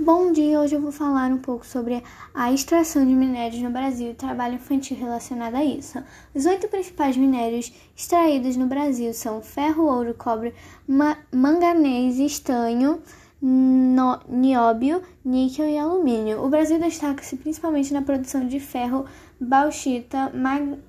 Bom dia, hoje eu vou falar um pouco sobre a extração de minérios no Brasil e trabalho infantil relacionado a isso. Os oito principais minérios extraídos no Brasil são ferro, ouro, cobre, ma manganês, estanho, no nióbio, níquel e alumínio. O Brasil destaca-se principalmente na produção de ferro, bauxita,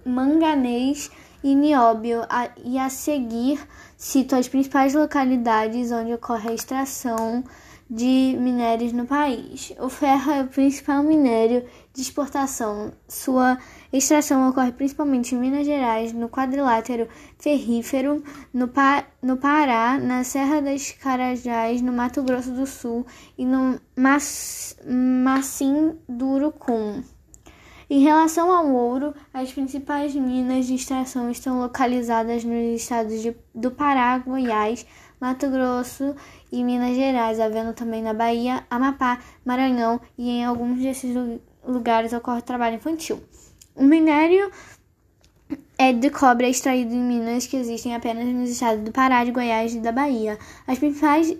manganês e nióbio, a, e a seguir cito as principais localidades onde ocorre a extração de minérios no país. O ferro é o principal minério de exportação. Sua extração ocorre principalmente em Minas Gerais, no quadrilátero ferrífero, no, pa no Pará, na Serra das Carajás, no Mato Grosso do Sul e no Macim do Urucum. Em relação ao ouro, as principais minas de extração estão localizadas nos estados de, do Pará, Goiás, Mato Grosso e Minas Gerais, havendo também na Bahia, Amapá, Maranhão e em alguns desses lugares ocorre trabalho infantil. O minério é de cobre é extraído em minas que existem apenas nos estados do Pará, de Goiás e da Bahia. As principais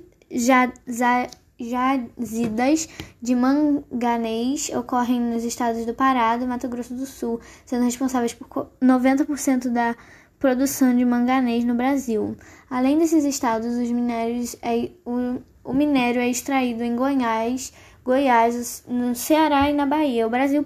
jazidas de manganês ocorrem nos estados do Pará e Mato Grosso do Sul, sendo responsáveis por 90% da produção de manganês no Brasil. Além desses estados, os minérios é, o, o minério é extraído em Goiás, Goiás, no Ceará e na Bahia. O Brasil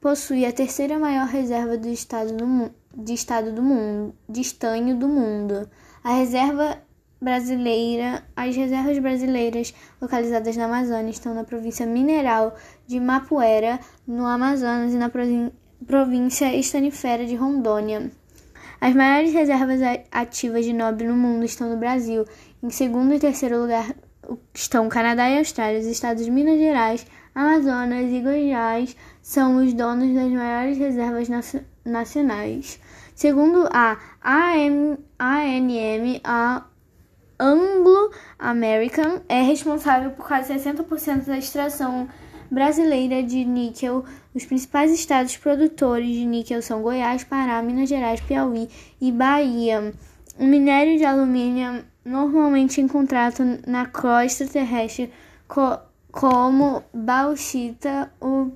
possui a terceira maior reserva do estado do, de estado do mundo, de estanho do mundo. A reserva brasileira, as reservas brasileiras localizadas na Amazônia estão na província mineral de Mapuera, no Amazonas, e na província estanifera de Rondônia. As maiores reservas ativas de nobre no mundo estão no Brasil. Em segundo e terceiro lugar estão Canadá e Austrália. Os estados de Minas Gerais, Amazonas e Goiás são os donos das maiores reservas nacionais. Segundo a ANM, a Anglo American é responsável por quase 60% da extração brasileira de níquel. Os principais estados produtores de níquel são Goiás, Pará, Minas Gerais, Piauí e Bahia. O minério de alumínio é normalmente encontrado na crosta terrestre co como bauxita. O,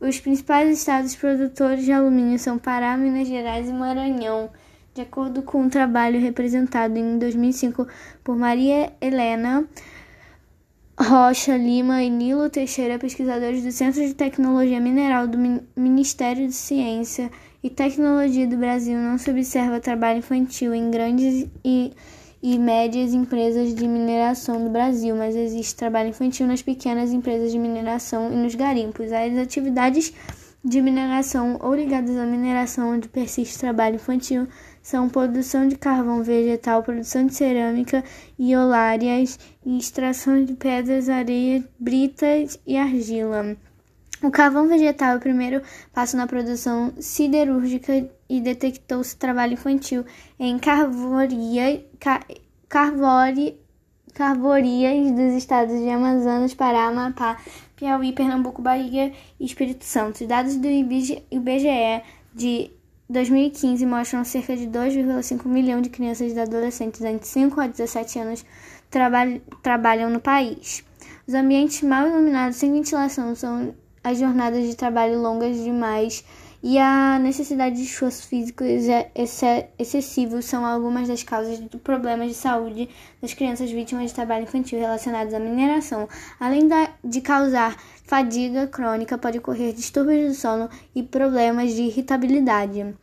os principais estados produtores de alumínio são Pará, Minas Gerais e Maranhão de acordo com um trabalho representado em 2005 por Maria Helena Rocha Lima e Nilo Teixeira, pesquisadores do Centro de Tecnologia Mineral do Ministério de Ciência e Tecnologia do Brasil, não se observa trabalho infantil em grandes e, e médias empresas de mineração do Brasil, mas existe trabalho infantil nas pequenas empresas de mineração e nos garimpos. As atividades de mineração ou ligadas à mineração onde persiste trabalho infantil são produção de carvão vegetal, produção de cerâmica e olárias e extração de pedras, areia, britas e argila. O carvão vegetal é o primeiro passo na produção siderúrgica e detectou-se trabalho infantil em carvoria, car, carvori, carvorias dos estados de Amazonas, Pará, Amapá, Piauí, Pernambuco, Bahia e Espírito Santo. Dados do IBGE de 2015 mostram cerca de 2,5 milhões de crianças e adolescentes entre 5 a 17 anos traba trabalham no país. Os ambientes mal iluminados sem ventilação são as jornadas de trabalho longas demais e a necessidade de esforço físico excessivo são algumas das causas de problemas de saúde das crianças vítimas de trabalho infantil relacionados à mineração. Além de causar fadiga crônica, pode ocorrer distúrbios do sono e problemas de irritabilidade.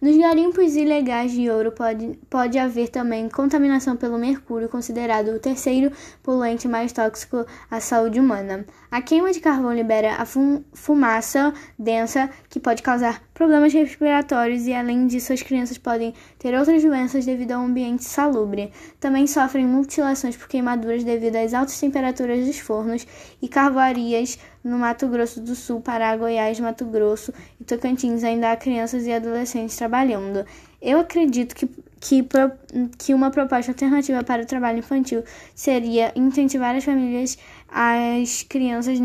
Nos garimpos ilegais de ouro pode, pode haver também contaminação pelo mercúrio, considerado o terceiro poluente mais tóxico à saúde humana. A queima de carvão libera a fumaça densa que pode causar problemas respiratórios e, além disso, as crianças podem ter outras doenças devido ao ambiente salubre. Também sofrem mutilações por queimaduras devido às altas temperaturas dos fornos e carvoarias no Mato Grosso do Sul, Pará, Goiás, Mato Grosso e Tocantins. Ainda há crianças e adolescentes trabalhando. Eu acredito que, que, que uma proposta alternativa para o trabalho infantil seria incentivar as famílias as crianças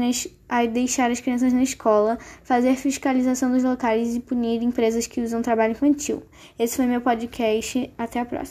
a deixar as crianças na escola, fazer fiscalização dos locais e punir empresas que usam trabalho infantil. Esse foi meu podcast. Até a próxima.